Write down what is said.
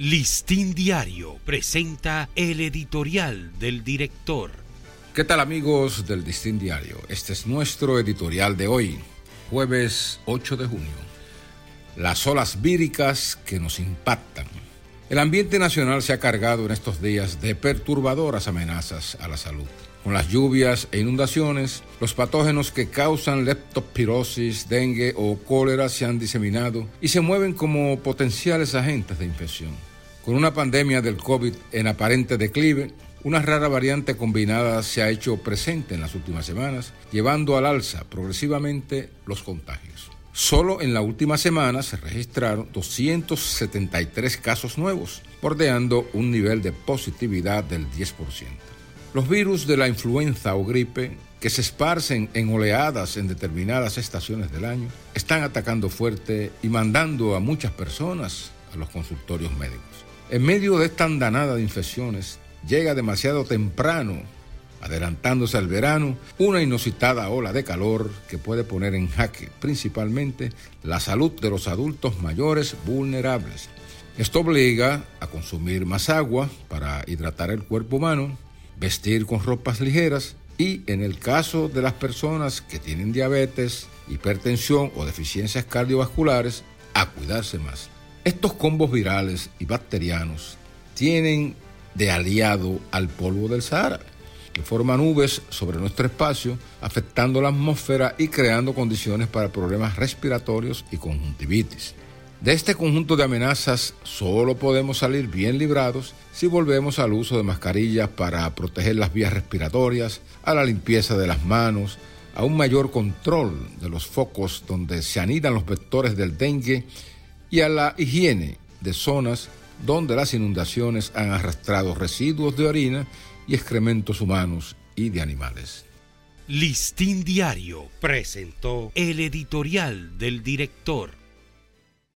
Listín Diario presenta el editorial del director. ¿Qué tal amigos del Listín Diario? Este es nuestro editorial de hoy, jueves 8 de junio. Las olas víricas que nos impactan. El ambiente nacional se ha cargado en estos días de perturbadoras amenazas a la salud. Con las lluvias e inundaciones, los patógenos que causan leptospirosis, dengue o cólera se han diseminado y se mueven como potenciales agentes de infección. Con una pandemia del COVID en aparente declive, una rara variante combinada se ha hecho presente en las últimas semanas, llevando al alza progresivamente los contagios. Solo en la última semana se registraron 273 casos nuevos, bordeando un nivel de positividad del 10%. Los virus de la influenza o gripe, que se esparcen en oleadas en determinadas estaciones del año, están atacando fuerte y mandando a muchas personas a los consultorios médicos. En medio de esta andanada de infecciones, llega demasiado temprano, adelantándose al verano, una inusitada ola de calor que puede poner en jaque principalmente la salud de los adultos mayores vulnerables. Esto obliga a consumir más agua para hidratar el cuerpo humano, vestir con ropas ligeras y en el caso de las personas que tienen diabetes, hipertensión o deficiencias cardiovasculares, a cuidarse más. Estos combos virales y bacterianos tienen de aliado al polvo del Sahara, que forma nubes sobre nuestro espacio, afectando la atmósfera y creando condiciones para problemas respiratorios y conjuntivitis. De este conjunto de amenazas solo podemos salir bien librados si volvemos al uso de mascarillas para proteger las vías respiratorias, a la limpieza de las manos, a un mayor control de los focos donde se anidan los vectores del dengue y a la higiene de zonas donde las inundaciones han arrastrado residuos de orina y excrementos humanos y de animales. Listín Diario presentó el editorial del director.